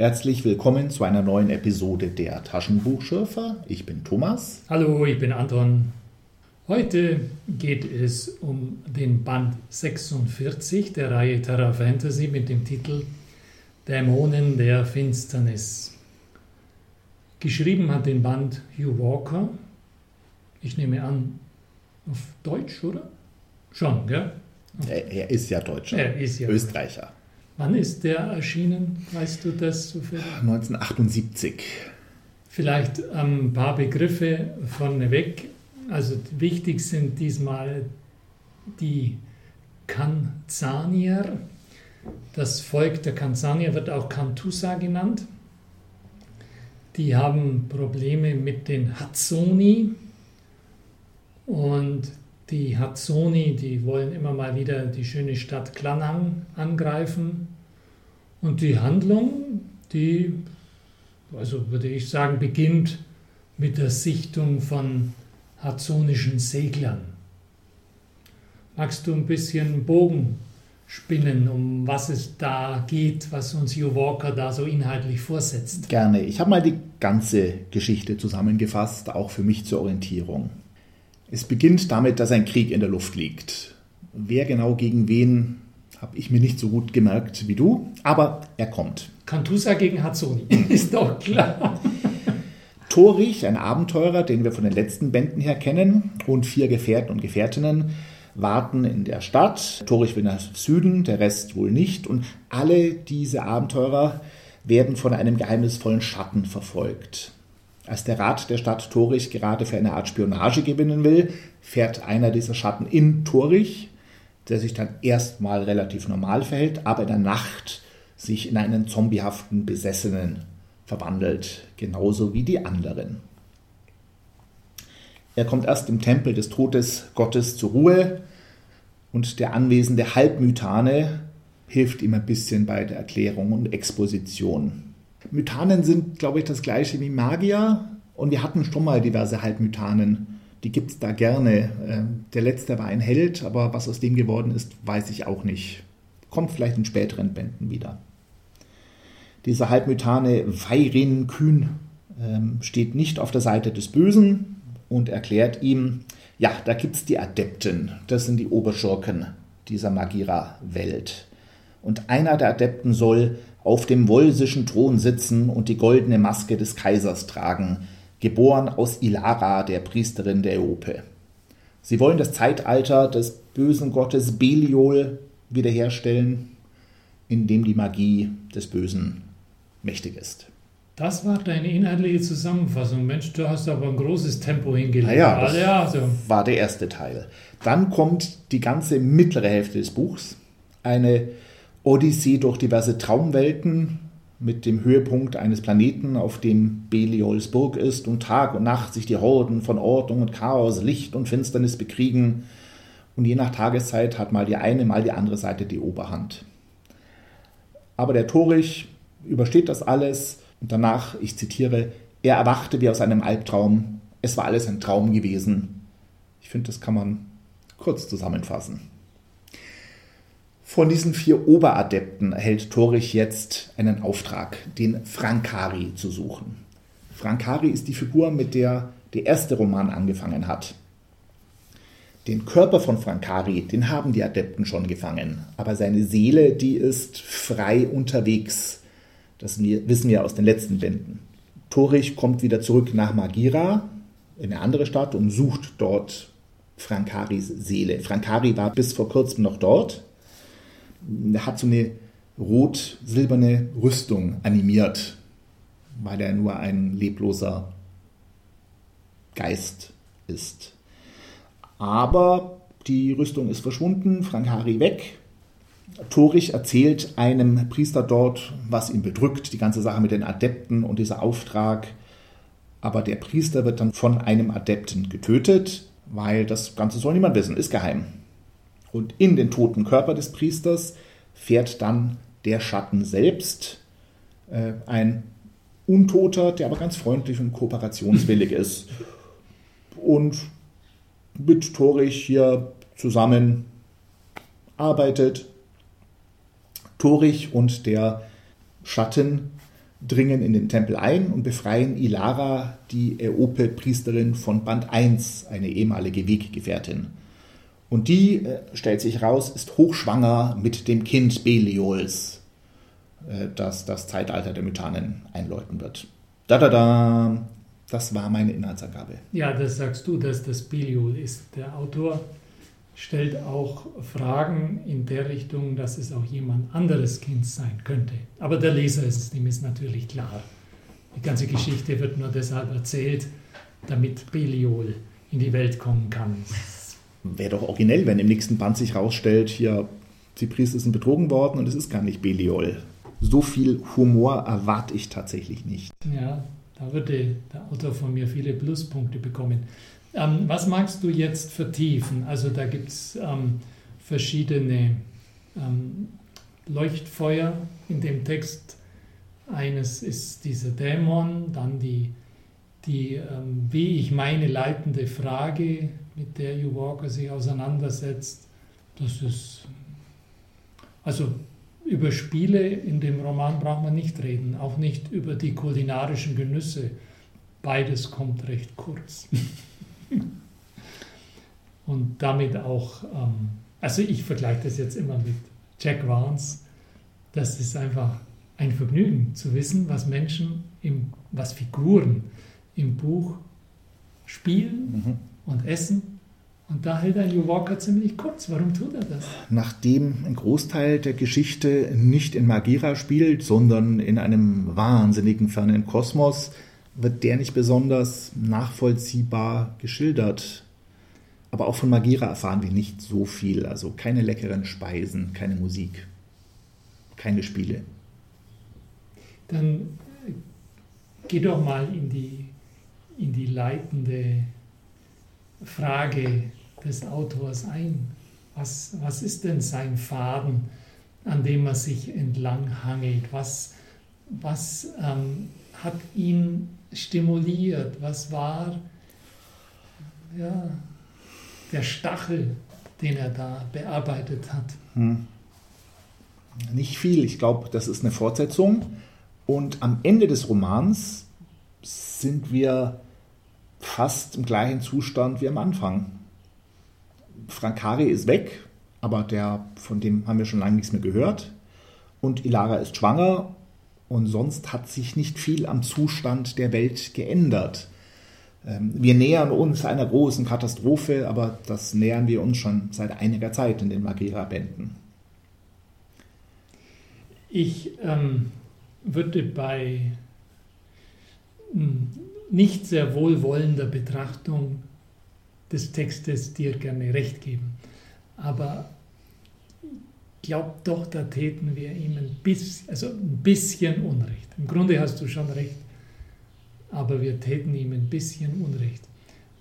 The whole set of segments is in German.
Herzlich willkommen zu einer neuen Episode der Taschenbuchschürfer. Ich bin Thomas. Hallo, ich bin Anton. Heute geht es um den Band 46 der Reihe Terra Fantasy mit dem Titel Dämonen der Finsternis. Geschrieben hat den Band Hugh Walker. Ich nehme an, auf Deutsch, oder? Schon, gell? Er, er ist ja Deutscher. Er ist ja Österreicher. Wann ist der erschienen? Weißt du das zufällig? 1978. Vielleicht ein paar Begriffe vorneweg. Also wichtig sind diesmal die Kanzanier. Das Volk der Kanzanier wird auch Kantusa genannt. Die haben Probleme mit den Hazzoni. Und die Hazzoni, die wollen immer mal wieder die schöne Stadt Klanang angreifen. Und die Handlung, die, also würde ich sagen, beginnt mit der Sichtung von hazzonischen Seglern. Magst du ein bisschen Bogen spinnen, um was es da geht, was uns Hugh Walker da so inhaltlich vorsetzt? Gerne. Ich habe mal die ganze Geschichte zusammengefasst, auch für mich zur Orientierung. Es beginnt damit, dass ein Krieg in der Luft liegt. Wer genau gegen wen, habe ich mir nicht so gut gemerkt wie du, aber er kommt. Cantusa gegen Hazzoni, ist doch klar. Torich, ein Abenteurer, den wir von den letzten Bänden her kennen, und vier Gefährten und Gefährtinnen warten in der Stadt. Torich will nach Süden, der Rest wohl nicht. Und alle diese Abenteurer werden von einem geheimnisvollen Schatten verfolgt. Als der Rat der Stadt Torich gerade für eine Art Spionage gewinnen will, fährt einer dieser Schatten in Torich, der sich dann erstmal relativ normal verhält, aber in der Nacht sich in einen zombiehaften Besessenen verwandelt, genauso wie die anderen. Er kommt erst im Tempel des Todesgottes zur Ruhe und der anwesende Halbmythane hilft ihm ein bisschen bei der Erklärung und Exposition. Mythanen sind, glaube ich, das gleiche wie Magier und wir hatten schon mal diverse Halbmythanen. Die gibt es da gerne. Ähm, der letzte war ein Held, aber was aus dem geworden ist, weiß ich auch nicht. Kommt vielleicht in späteren Bänden wieder. Dieser Halbmythane Veirin Kühn ähm, steht nicht auf der Seite des Bösen und erklärt ihm, ja, da gibt es die Adepten, das sind die Oberschurken dieser Magira-Welt. Und einer der Adepten soll auf dem wolsischen Thron sitzen und die goldene Maske des Kaisers tragen, geboren aus Ilara, der Priesterin der Eope. Sie wollen das Zeitalter des bösen Gottes Beliol wiederherstellen, in dem die Magie des Bösen mächtig ist. Das war deine inhaltliche Zusammenfassung. Mensch, du hast aber ein großes Tempo hingelegt. Naja, das ja, also. war der erste Teil. Dann kommt die ganze mittlere Hälfte des Buchs. Eine Odyssee durch diverse Traumwelten mit dem Höhepunkt eines Planeten, auf dem Beliols Burg ist und Tag und Nacht sich die Horden von Ordnung und Chaos, Licht und Finsternis bekriegen. Und je nach Tageszeit hat mal die eine, mal die andere Seite die Oberhand. Aber der Torich übersteht das alles und danach, ich zitiere, er erwachte wie aus einem Albtraum. Es war alles ein Traum gewesen. Ich finde, das kann man kurz zusammenfassen. Von diesen vier Oberadepten erhält Torich jetzt einen Auftrag, den Frankari zu suchen. Frankari ist die Figur, mit der der erste Roman angefangen hat. Den Körper von Frankari, den haben die Adepten schon gefangen, aber seine Seele, die ist frei unterwegs. Das wissen wir aus den letzten Bänden. Torich kommt wieder zurück nach Magira, in eine andere Stadt, und sucht dort Frankaris Seele. Frankari war bis vor kurzem noch dort, hat so eine rot-silberne Rüstung animiert, weil er nur ein lebloser Geist ist. Aber die Rüstung ist verschwunden, Frank Hari weg. Torich erzählt einem Priester dort, was ihn bedrückt, die ganze Sache mit den Adepten und dieser Auftrag. Aber der Priester wird dann von einem Adepten getötet, weil das Ganze soll niemand wissen, ist geheim. Und in den toten Körper des Priesters fährt dann der Schatten selbst, äh, ein Untoter, der aber ganz freundlich und kooperationswillig ist. Und mit Torich hier zusammen arbeitet. Torich und der Schatten dringen in den Tempel ein und befreien Ilara, die Eope-Priesterin von Band 1, eine ehemalige Weggefährtin. Und die, äh, stellt sich raus, ist hochschwanger mit dem Kind Beliols, äh, das das Zeitalter der Mythanen einläuten wird. Da da da, das war meine Inhaltsangabe. Ja, das sagst du, dass das Beliol ist. Der Autor stellt auch Fragen in der Richtung, dass es auch jemand anderes Kind sein könnte. Aber der Leser ist dem ist natürlich klar. Die ganze Geschichte wird nur deshalb erzählt, damit Beliol in die Welt kommen kann. Wäre doch originell, wenn im nächsten Band sich rausstellt, hier, die Priester sind betrogen worden und es ist gar nicht Beliol. So viel Humor erwarte ich tatsächlich nicht. Ja, da würde der Autor von mir viele Pluspunkte bekommen. Ähm, was magst du jetzt vertiefen? Also da gibt es ähm, verschiedene ähm, Leuchtfeuer in dem Text. Eines ist dieser Dämon, dann die, die ähm, wie ich meine, leitende Frage, mit der Hugh Walker sich auseinandersetzt. Das ist, also über Spiele in dem Roman braucht man nicht reden, auch nicht über die kulinarischen Genüsse. Beides kommt recht kurz. Und damit auch, ähm, also ich vergleiche das jetzt immer mit Jack Vance. Das ist einfach ein Vergnügen zu wissen, was Menschen, im, was Figuren im Buch spielen mhm. Und essen. Und da hält ein Hugh Walker ziemlich kurz. Warum tut er das? Nachdem ein Großteil der Geschichte nicht in Magira spielt, sondern in einem wahnsinnigen fernen Kosmos, wird der nicht besonders nachvollziehbar geschildert. Aber auch von Magira erfahren wir nicht so viel. Also keine leckeren Speisen, keine Musik, keine Spiele. Dann geh doch mal in die, in die leitende Frage des Autors ein. Was, was ist denn sein Faden, an dem er sich entlang hangelt? Was, was ähm, hat ihn stimuliert? Was war ja, der Stachel, den er da bearbeitet hat? Hm. Nicht viel. Ich glaube, das ist eine Fortsetzung. Und am Ende des Romans sind wir fast im gleichen Zustand wie am Anfang. Frankari ist weg, aber der, von dem haben wir schon lange nichts mehr gehört. Und Ilara ist schwanger und sonst hat sich nicht viel am Zustand der Welt geändert. Ähm, wir nähern uns einer großen Katastrophe, aber das nähern wir uns schon seit einiger Zeit in den Magira-Bänden. Ich ähm, würde bei hm, nicht sehr wohlwollender Betrachtung des Textes dir gerne recht geben. Aber glaube doch, da täten wir ihm ein bisschen, also ein bisschen Unrecht. Im Grunde hast du schon recht, aber wir täten ihm ein bisschen Unrecht.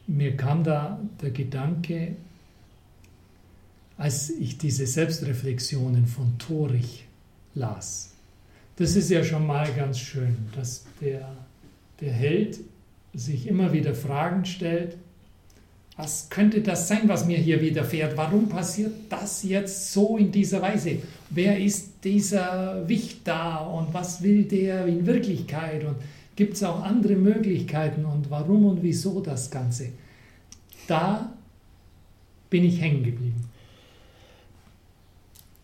Mir kam da der Gedanke, als ich diese Selbstreflexionen von Torich las. Das ist ja schon mal ganz schön, dass der, der Held sich immer wieder Fragen stellt, was könnte das sein, was mir hier widerfährt? Warum passiert das jetzt so in dieser Weise? Wer ist dieser Wicht da und was will der in Wirklichkeit? Und gibt es auch andere Möglichkeiten und warum und wieso das Ganze? Da bin ich hängen geblieben.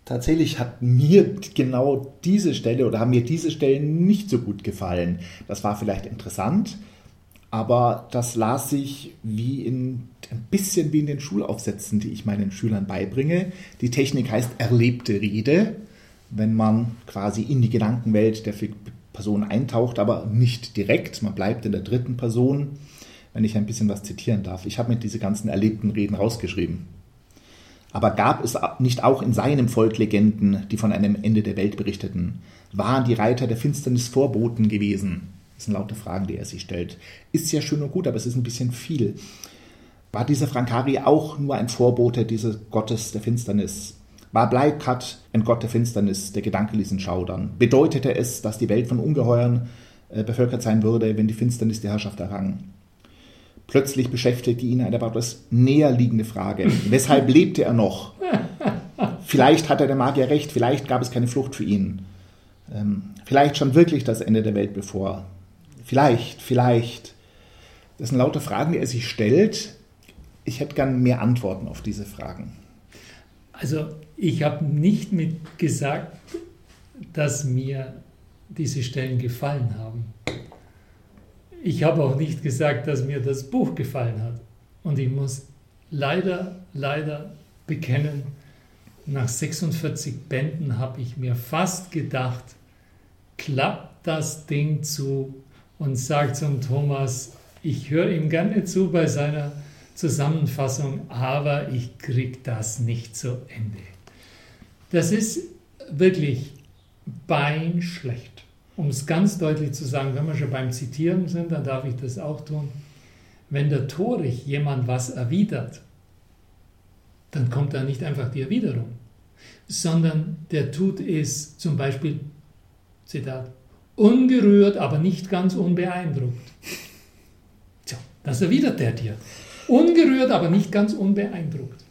Tatsächlich hat mir genau diese Stelle oder haben mir diese Stellen nicht so gut gefallen. Das war vielleicht interessant, aber das las sich wie in ein bisschen wie in den Schulaufsätzen, die ich meinen Schülern beibringe. Die Technik heißt erlebte Rede, wenn man quasi in die Gedankenwelt der Person eintaucht, aber nicht direkt. Man bleibt in der dritten Person, wenn ich ein bisschen was zitieren darf. Ich habe mir diese ganzen erlebten Reden rausgeschrieben. Aber gab es nicht auch in seinem Volk Legenden, die von einem Ende der Welt berichteten? Waren die Reiter der Finsternis Vorboten gewesen? Sind lauter Fragen, die er sich stellt. Ist ja schön und gut, aber es ist ein bisschen viel. War dieser Frankari auch nur ein Vorbote dieses Gottes der Finsternis? War Bleikat ein Gott der Finsternis, der Gedanke ließ ihn schaudern? Bedeutete es, dass die Welt von Ungeheuern äh, bevölkert sein würde, wenn die Finsternis die Herrschaft errang? Plötzlich beschäftigte ihn eine etwas näher liegende Frage. Weshalb lebte er noch? Vielleicht hatte der Magier recht, vielleicht gab es keine Flucht für ihn. Ähm, vielleicht stand wirklich das Ende der Welt bevor. Vielleicht, vielleicht. Das sind lauter Fragen, die er sich stellt. Ich hätte gern mehr Antworten auf diese Fragen. Also ich habe nicht mit gesagt, dass mir diese Stellen gefallen haben. Ich habe auch nicht gesagt, dass mir das Buch gefallen hat. Und ich muss leider, leider bekennen, nach 46 Bänden habe ich mir fast gedacht, klappt das Ding zu und sagt zum Thomas, ich höre ihm gerne zu bei seiner Zusammenfassung, aber ich kriege das nicht zu Ende. Das ist wirklich beinschlecht. Um es ganz deutlich zu sagen, wenn wir schon beim Zitieren sind, dann darf ich das auch tun. Wenn der Torich jemand was erwidert, dann kommt da nicht einfach die Erwiderung, sondern der tut es zum Beispiel, Zitat, ungerührt, aber nicht ganz unbeeindruckt. Tja, das erwidert der dir. Ungerührt, aber nicht ganz unbeeindruckt.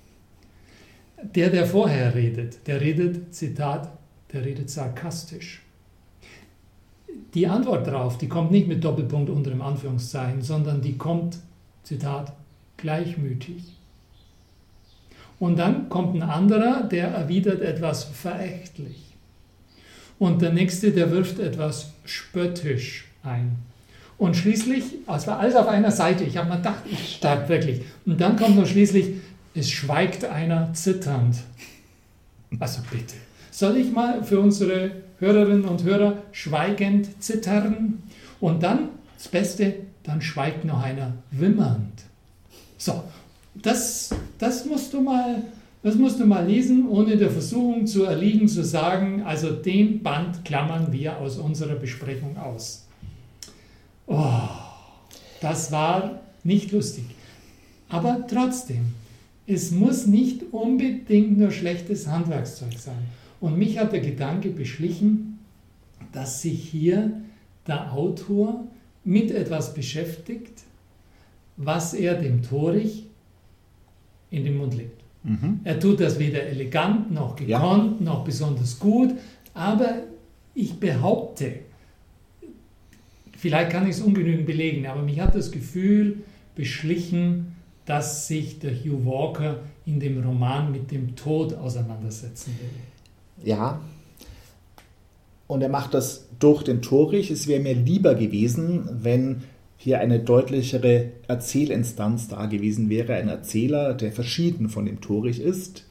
Der, der vorher redet, der redet, Zitat, der redet sarkastisch. Die Antwort darauf, die kommt nicht mit Doppelpunkt unter dem Anführungszeichen, sondern die kommt, Zitat, gleichmütig. Und dann kommt ein anderer, der erwidert etwas verächtlich. Und der nächste, der wirft etwas spöttisch ein. Und schließlich, es war alles auf einer Seite, ich habe mir gedacht, ich sterbe wirklich. Und dann kommt noch schließlich, es schweigt einer zitternd. Also bitte. Soll ich mal für unsere Hörerinnen und Hörer schweigend zittern? Und dann, das Beste, dann schweigt noch einer wimmernd. So, das, das musst du mal, das musst du mal lesen, ohne der Versuchung zu erliegen, zu sagen, also den Band klammern wir aus unserer Besprechung aus. Oh, das war nicht lustig. Aber trotzdem, es muss nicht unbedingt nur schlechtes Handwerkszeug sein. Und mich hat der Gedanke beschlichen, dass sich hier der Autor mit etwas beschäftigt, was er dem Torich in den Mund legt. Mhm. Er tut das weder elegant noch gekonnt ja. noch besonders gut, aber ich behaupte, vielleicht kann ich es ungenügend belegen, aber mich hat das Gefühl beschlichen, dass sich der Hugh Walker in dem Roman mit dem Tod auseinandersetzen will. Ja, und er macht das durch den Torich. Es wäre mir lieber gewesen, wenn hier eine deutlichere Erzählinstanz da gewesen wäre, ein Erzähler, der verschieden von dem Torich ist,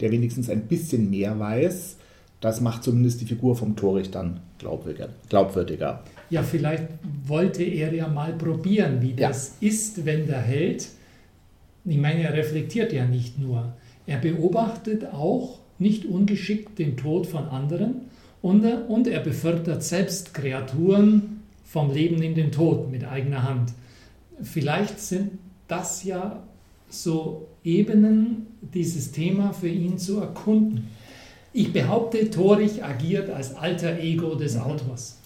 der wenigstens ein bisschen mehr weiß. Das macht zumindest die Figur vom Torich dann glaubwürdiger. Ja, vielleicht wollte er ja mal probieren, wie das ja. ist, wenn der Held, ich meine, er reflektiert ja nicht nur, er beobachtet auch nicht ungeschickt den Tod von anderen und er, und er befördert selbst Kreaturen, vom Leben in den Tod mit eigener Hand. Vielleicht sind das ja so Ebenen, dieses Thema für ihn zu erkunden. Ich behaupte, Torich agiert als alter Ego des mhm. Autors.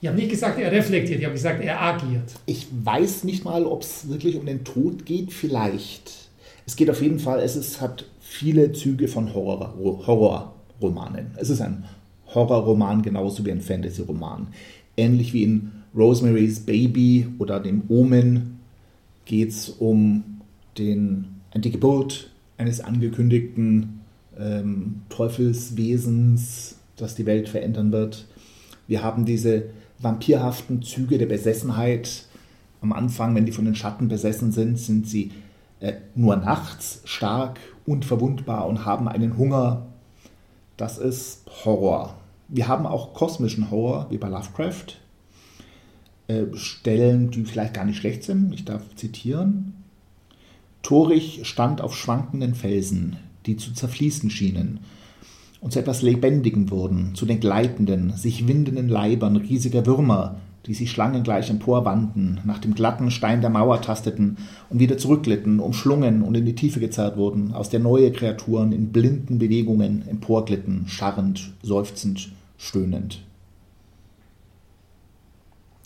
Ich habe nicht gesagt, er reflektiert, ich habe gesagt, er agiert. Ich weiß nicht mal, ob es wirklich um den Tod geht, vielleicht. Es geht auf jeden Fall, es ist, hat viele Züge von Horror, Horrorromanen. Es ist ein Horrorroman genauso wie ein Fantasy-Roman. Ähnlich wie in Rosemary's Baby oder dem Omen geht es um den, die Geburt eines angekündigten ähm, Teufelswesens, das die Welt verändern wird. Wir haben diese vampirhaften Züge der Besessenheit. Am Anfang, wenn die von den Schatten besessen sind, sind sie äh, nur nachts stark, unverwundbar und haben einen Hunger. Das ist Horror. Wir haben auch kosmischen Horror, wie bei Lovecraft. Äh, Stellen, die vielleicht gar nicht schlecht sind. Ich darf zitieren. Torich stand auf schwankenden Felsen, die zu zerfließen schienen und zu etwas Lebendigem wurden, zu den gleitenden, sich windenden Leibern riesiger Würmer, die sich schlangengleich emporwanden, nach dem glatten Stein der Mauer tasteten und wieder zurückglitten, umschlungen und in die Tiefe gezerrt wurden, aus der neue Kreaturen in blinden Bewegungen emporglitten, scharrend, seufzend, stöhnend.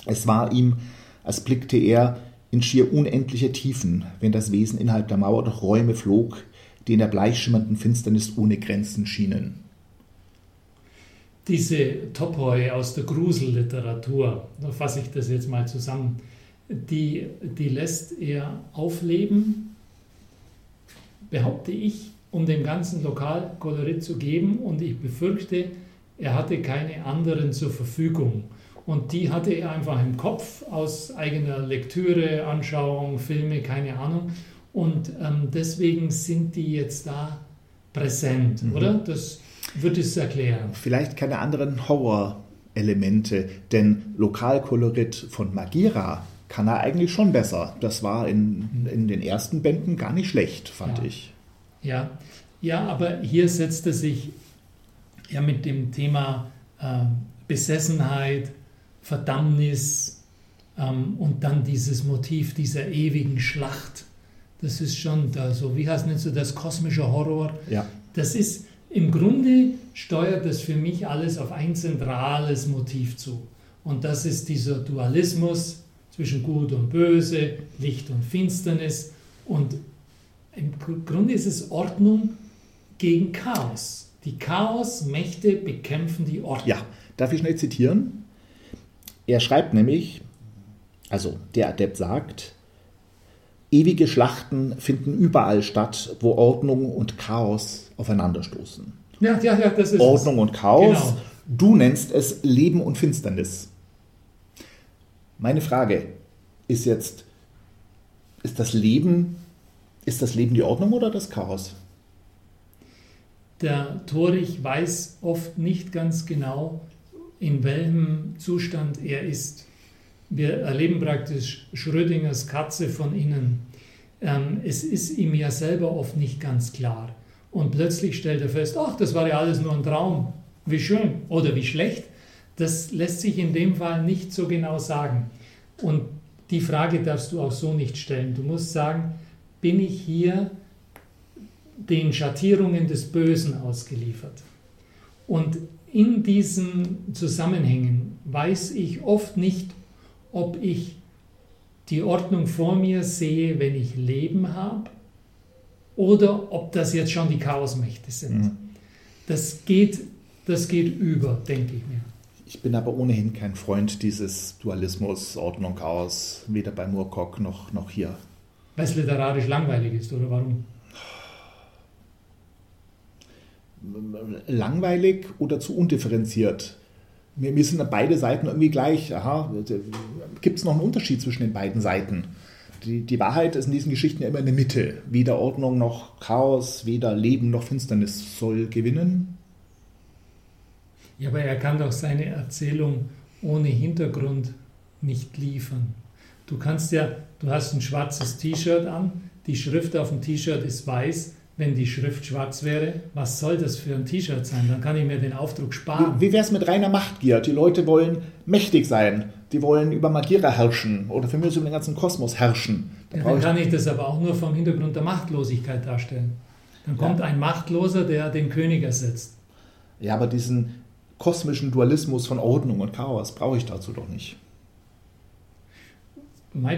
Es war ihm, als blickte er in schier unendliche Tiefen, wenn das Wesen innerhalb der Mauer durch Räume flog, die in der bleichschimmernden Finsternis ohne Grenzen schienen. Diese Topoi aus der Gruselliteratur, da fasse ich das jetzt mal zusammen, die, die lässt er aufleben, behaupte ich, um dem ganzen Lokalkolorit zu geben und ich befürchte, er hatte keine anderen zur Verfügung. Und die hatte er einfach im Kopf aus eigener Lektüre, Anschauung, Filme, keine Ahnung. Und ähm, deswegen sind die jetzt da präsent, mhm. oder? Das wird es erklären. Vielleicht keine anderen Horror-Elemente, denn Lokalkolorit von Magira kann er eigentlich schon besser. Das war in, in den ersten Bänden gar nicht schlecht, fand ja. ich. Ja. ja, aber hier setzt er sich ja mit dem Thema äh, Besessenheit, Verdammnis ähm, und dann dieses Motiv dieser ewigen Schlacht. Das ist schon da so, wie heißt es so, das kosmische Horror. Ja. Das ist im Grunde steuert das für mich alles auf ein zentrales Motiv zu. Und das ist dieser Dualismus zwischen Gut und Böse, Licht und Finsternis. Und im Grunde ist es Ordnung gegen Chaos. Die Chaosmächte bekämpfen die Ordnung. Ja, darf ich schnell zitieren? Er schreibt nämlich, also der Adept sagt, ewige Schlachten finden überall statt, wo Ordnung und Chaos aufeinanderstoßen. Ja, ja, ja, das ist Ordnung es. und Chaos. Genau. Du nennst es Leben und Finsternis. Meine Frage ist jetzt, ist das Leben, ist das Leben die Ordnung oder das Chaos? Der Torich weiß oft nicht ganz genau, in welchem Zustand er ist. Wir erleben praktisch Schrödingers Katze von innen. Ähm, es ist ihm ja selber oft nicht ganz klar. Und plötzlich stellt er fest, ach, das war ja alles nur ein Traum. Wie schön oder wie schlecht. Das lässt sich in dem Fall nicht so genau sagen. Und die Frage darfst du auch so nicht stellen. Du musst sagen, bin ich hier den Schattierungen des Bösen ausgeliefert? Und in diesen Zusammenhängen weiß ich oft nicht, ob ich die Ordnung vor mir sehe, wenn ich Leben habe, oder ob das jetzt schon die Chaosmächte sind. Mhm. Das, geht, das geht über, denke ich mir. Ich bin aber ohnehin kein Freund dieses Dualismus, Ordnung, Chaos, weder bei Moorcock noch, noch hier. Weil es literarisch langweilig ist, oder warum? langweilig oder zu undifferenziert. Mir, mir sind beide Seiten irgendwie gleich. Aha, gibt es noch einen Unterschied zwischen den beiden Seiten? Die, die Wahrheit ist in diesen Geschichten ja immer in der Mitte. Weder Ordnung noch Chaos, weder Leben noch Finsternis soll gewinnen. Ja, aber er kann doch seine Erzählung ohne Hintergrund nicht liefern. Du kannst ja, du hast ein schwarzes T-Shirt an, die Schrift auf dem T-Shirt ist weiß, wenn die Schrift schwarz wäre, was soll das für ein T-Shirt sein? Dann kann ich mir den Aufdruck sparen. Wie, wie wäre es mit reiner Machtgier? Die Leute wollen mächtig sein. Die wollen über Magira herrschen oder für mich über den ganzen Kosmos herrschen. Da ja, dann kann ich das aber auch nur vom Hintergrund der Machtlosigkeit darstellen. Dann kommt ja. ein Machtloser, der den König ersetzt. Ja, aber diesen kosmischen Dualismus von Ordnung und Chaos brauche ich dazu doch nicht.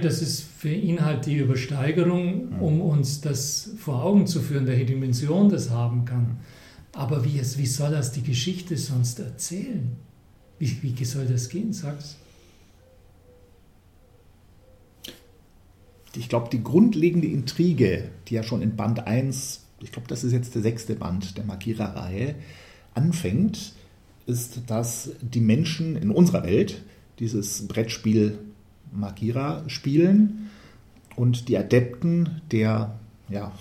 Das ist für ihn halt die Übersteigerung, um uns das vor Augen zu führen, welche Dimension das haben kann. Aber wie, es, wie soll das die Geschichte sonst erzählen? Wie, wie soll das gehen, sag's? Ich glaube, die grundlegende Intrige, die ja schon in Band 1, ich glaube, das ist jetzt der sechste Band der Magira-Reihe, anfängt, ist, dass die Menschen in unserer Welt dieses Brettspiel Magira spielen und die Adepten der ja,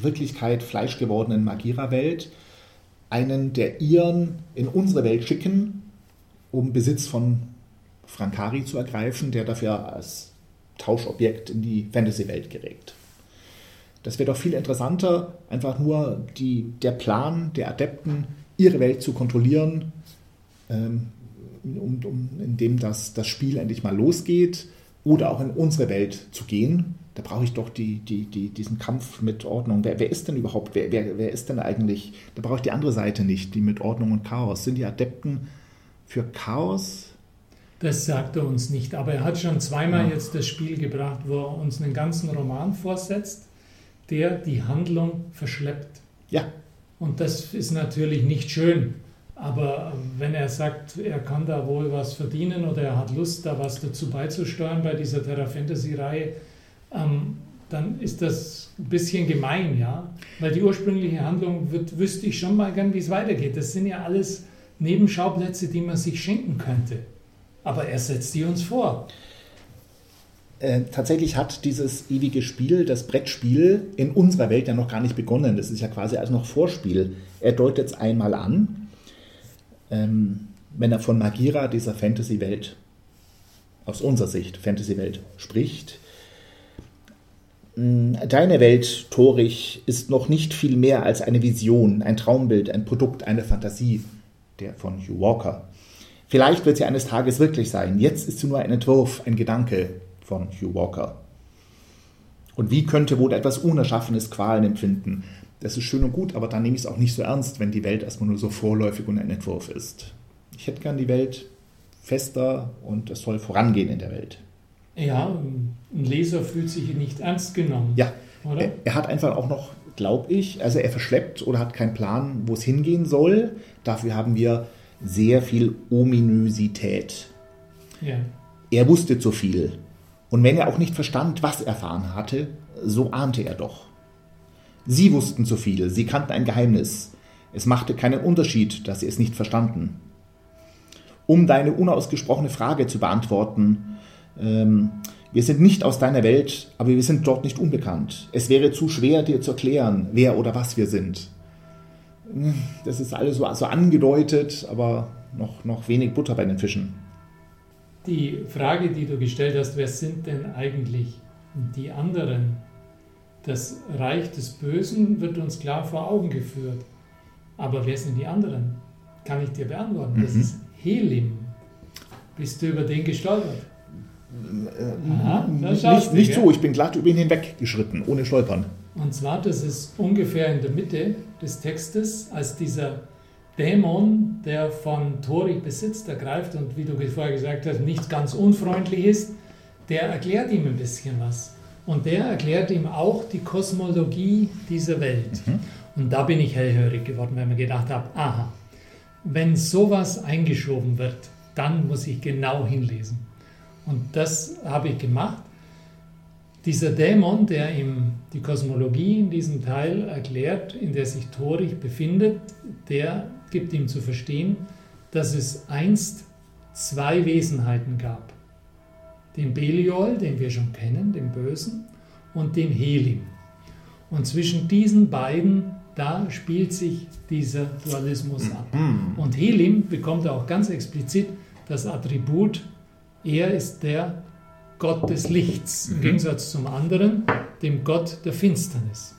Wirklichkeit fleischgewordenen Magira-Welt einen der ihren in unsere Welt schicken, um Besitz von Frankari zu ergreifen, der dafür als Tauschobjekt in die Fantasy-Welt gerät. Das wäre doch viel interessanter, einfach nur die, der Plan der Adepten, ihre Welt zu kontrollieren, ähm, um, um, indem das, das Spiel endlich mal losgeht oder auch in unsere Welt zu gehen. Da brauche ich doch die, die, die, diesen Kampf mit Ordnung. Wer, wer ist denn überhaupt, wer, wer, wer ist denn eigentlich, da brauche ich die andere Seite nicht, die mit Ordnung und Chaos. Sind die Adepten für Chaos? Das sagt er uns nicht, aber er hat schon zweimal ja. jetzt das Spiel gebracht, wo er uns einen ganzen Roman vorsetzt, der die Handlung verschleppt. Ja. Und das ist natürlich nicht schön Aber wenn er sagt, er kann da wohl was verdienen oder er hat Lust, da was dazu beizusteuern bei dieser Terra Fantasy-Reihe, ähm, dann ist das ein bisschen gemein, ja. Weil die ursprüngliche Handlung wird, wüsste ich schon mal gern, wie es weitergeht. Das sind ja alles Nebenschauplätze, die man sich schenken könnte. Aber er setzt die uns vor. Äh, tatsächlich hat dieses ewige Spiel, das Brettspiel, in unserer Welt ja noch gar nicht begonnen. Das ist ja quasi als noch Vorspiel. Er deutet es einmal an, ähm, wenn er von Magira, dieser Fantasy-Welt, aus unserer Sicht Fantasy-Welt, spricht. Mm, deine Welt, Torich, ist noch nicht viel mehr als eine Vision, ein Traumbild, ein Produkt, eine Fantasie, der von Hugh Walker. Vielleicht wird sie eines Tages wirklich sein. Jetzt ist sie nur ein Entwurf, ein Gedanke von Hugh Walker. Und wie könnte wohl etwas Unerschaffenes Qualen empfinden? Das ist schön und gut, aber dann nehme ich es auch nicht so ernst, wenn die Welt erstmal nur so vorläufig und ein Entwurf ist. Ich hätte gern die Welt fester und es soll vorangehen in der Welt. Ja, ein Leser fühlt sich nicht ernst genommen. Ja, oder? Er, er hat einfach auch noch, glaube ich, also er verschleppt oder hat keinen Plan, wo es hingehen soll. Dafür haben wir sehr viel Ominösität. Ja. Er wusste zu viel. Und wenn er auch nicht verstand, was er erfahren hatte, so ahnte er doch. Sie wussten zu viel, sie kannten ein Geheimnis. Es machte keinen Unterschied, dass sie es nicht verstanden. Um deine unausgesprochene Frage zu beantworten, ähm, wir sind nicht aus deiner Welt, aber wir sind dort nicht unbekannt. Es wäre zu schwer, dir zu erklären, wer oder was wir sind. Das ist alles so, so angedeutet, aber noch, noch wenig Butter bei den Fischen. Die Frage, die du gestellt hast, wer sind denn eigentlich die anderen? Das Reich des Bösen wird uns klar vor Augen geführt. Aber wer sind die anderen? Kann ich dir beantworten. Das mhm. ist Helim. Bist du über den gestolpert? Aha, nicht, nicht so, ich bin glatt über ihn hinweggeschritten, ohne Stolpern. Und zwar, das ist ungefähr in der Mitte des Textes, als dieser Dämon, der von Torik Besitz ergreift und wie du vorher gesagt hast, nicht ganz unfreundlich ist, der erklärt ihm ein bisschen was. Und der erklärt ihm auch die Kosmologie dieser Welt. Mhm. Und da bin ich hellhörig geworden, weil mir gedacht habe, aha, wenn sowas eingeschoben wird, dann muss ich genau hinlesen. Und das habe ich gemacht. Dieser Dämon, der ihm die Kosmologie in diesem Teil erklärt, in der sich Torich befindet, der gibt ihm zu verstehen, dass es einst zwei Wesenheiten gab. Den Beliol, den wir schon kennen, den Bösen, und den Helim. Und zwischen diesen beiden, da spielt sich dieser Dualismus ab. Mhm. Und Helim bekommt auch ganz explizit das Attribut, er ist der Gott des Lichts, im mhm. Gegensatz zum anderen, dem Gott der Finsternis.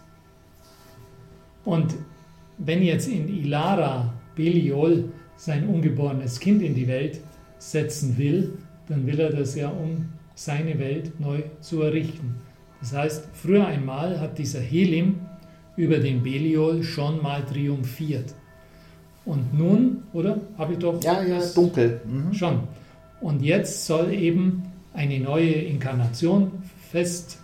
Und wenn jetzt in Ilara Beliol sein ungeborenes Kind in die Welt setzen will, dann will er das ja, um seine Welt neu zu errichten. Das heißt, früher einmal hat dieser Helim über den Beliol schon mal triumphiert. Und nun, oder? Habe ich doch. Ja, ja, dunkel. Mhm. Schon. Und jetzt soll eben eine neue Inkarnation fest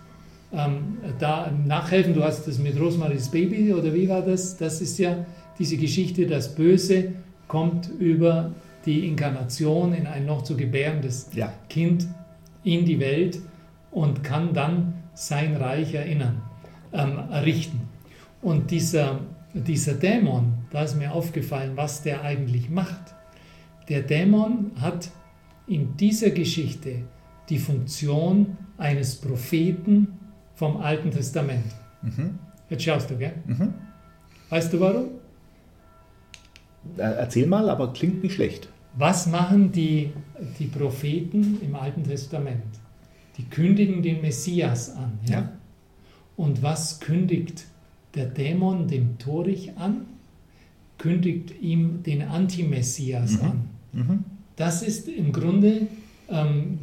ähm, da nachhelfen. Du hast das mit Rosemaries Baby oder wie war das? Das ist ja diese Geschichte, das Böse kommt über die Inkarnation in ein noch zu gebärendes ja. Kind in die Welt und kann dann sein Reich erinnern, ähm, errichten. Und dieser, dieser Dämon, da ist mir aufgefallen, was der eigentlich macht. Der Dämon hat in dieser Geschichte die Funktion eines Propheten vom Alten Testament. Mhm. Jetzt schaust du, gell? Mhm. Weißt du warum? Äh, erzähl mal, aber klingt nicht schlecht. Was machen die, die Propheten im Alten Testament? Die kündigen den Messias an. Ja? ja. Und was kündigt der Dämon dem Torich an? Kündigt ihm den Antimessias mhm. an. Mhm. Das ist im Grunde, ähm,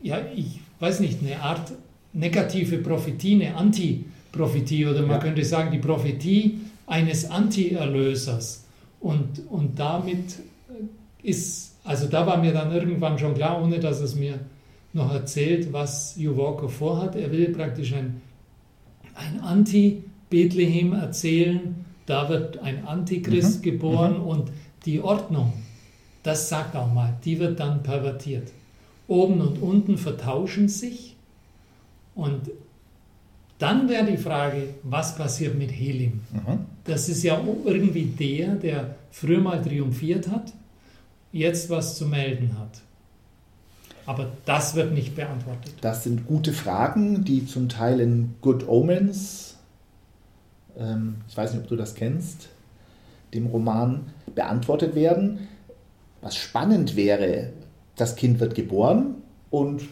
ja, ich weiß nicht, eine Art negative Prophetie, eine Anti-Prophetie oder man ja. könnte sagen, die Prophetie eines Anti-Erlösers. Und, und damit ist, also da war mir dann irgendwann schon klar, ohne dass es mir noch erzählt, was Hugh Walker vorhat. Er will praktisch ein, ein Anti-Bethlehem erzählen. Da wird ein Antichrist mhm. geboren mhm. und die Ordnung, das sagt auch mal, die wird dann pervertiert. Oben und unten vertauschen sich und dann wäre die Frage, was passiert mit Helim? Mhm. Das ist ja irgendwie der, der früher mal triumphiert hat, jetzt was zu melden hat. Aber das wird nicht beantwortet. Das sind gute Fragen, die zum Teil in Good Omens, ähm, ich weiß nicht, ob du das kennst, dem Roman beantwortet werden. Was spannend wäre, das Kind wird geboren und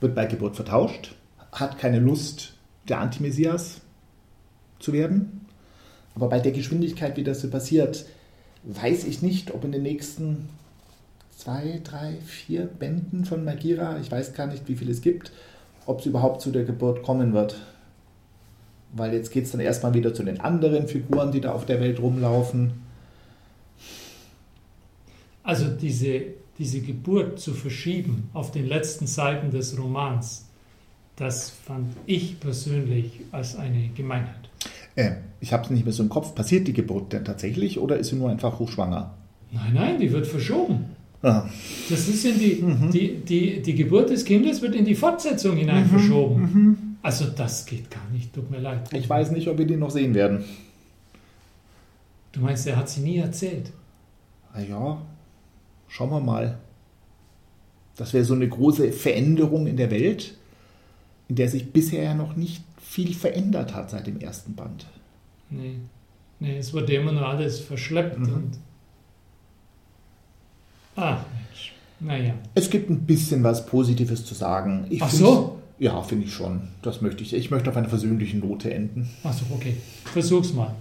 wird bei Geburt vertauscht, hat keine Lust, der Antimessias zu werden. Aber bei der Geschwindigkeit, wie das so passiert, weiß ich nicht, ob in den nächsten zwei, drei, vier Bänden von Magira, ich weiß gar nicht, wie viel es gibt, ob es überhaupt zu der Geburt kommen wird. Weil jetzt geht es dann erstmal wieder zu den anderen Figuren, die da auf der Welt rumlaufen. Also diese, diese Geburt zu verschieben auf den letzten Seiten des Romans, das fand ich persönlich als eine Gemeinheit. Äh, ich habe es nicht mehr so im Kopf. Passiert die Geburt denn tatsächlich oder ist sie nur einfach hochschwanger? Nein, nein, die wird verschoben. Ah. Das ist in die, mhm. die, die, die Geburt des Kindes wird in die Fortsetzung hinein mhm. verschoben. Mhm. Also das geht gar nicht, tut mir leid. Ich weiß nicht, ob wir die noch sehen werden. Du meinst, er hat sie nie erzählt? Ah ja, schauen wir mal. Das wäre so eine große Veränderung in der Welt, in der sich bisher ja noch nicht viel verändert hat seit dem ersten Band. Nee, nee es wurde immer nur alles verschleppt mhm. und Ach Mensch, naja. Es gibt ein bisschen was Positives zu sagen. Ich Ach so? Ja, finde ich schon. Das möchte ich. Ich möchte auf einer versöhnlichen Note enden. Ach so, okay. Versuch's mal.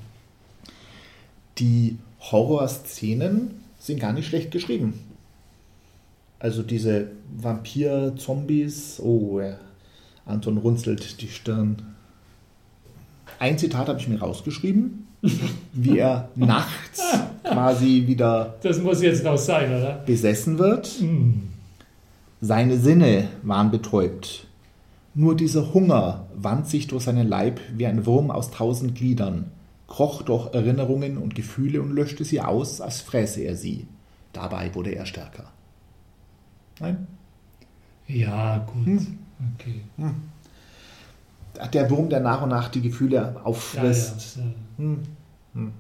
Die Horrorszenen sind gar nicht schlecht geschrieben. Also diese Vampir-Zombies. Oh, ja. Anton runzelt die Stirn. Ein Zitat habe ich mir rausgeschrieben wie er nachts quasi wieder. Das muss jetzt noch sein, oder? Besessen wird. Mm. Seine Sinne waren betäubt. Nur dieser Hunger wand sich durch seinen Leib wie ein Wurm aus tausend Gliedern, kroch durch Erinnerungen und Gefühle und löschte sie aus, als fräße er sie. Dabei wurde er stärker. Nein? Ja, gut. Hm. Okay. Hm der Wurm, der nach und nach die Gefühle auffrisst. Ja, ja, hm. Hm.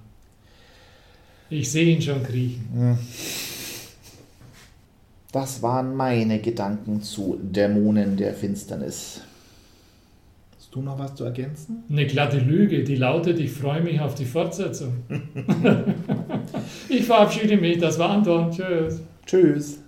Ich sehe ihn schon kriechen. Hm. Das waren meine Gedanken zu Dämonen der Finsternis. Hast du noch was zu ergänzen? Eine glatte Lüge, die lautet, ich freue mich auf die Fortsetzung. ich verabschiede mich, das war Anton. Tschüss. Tschüss.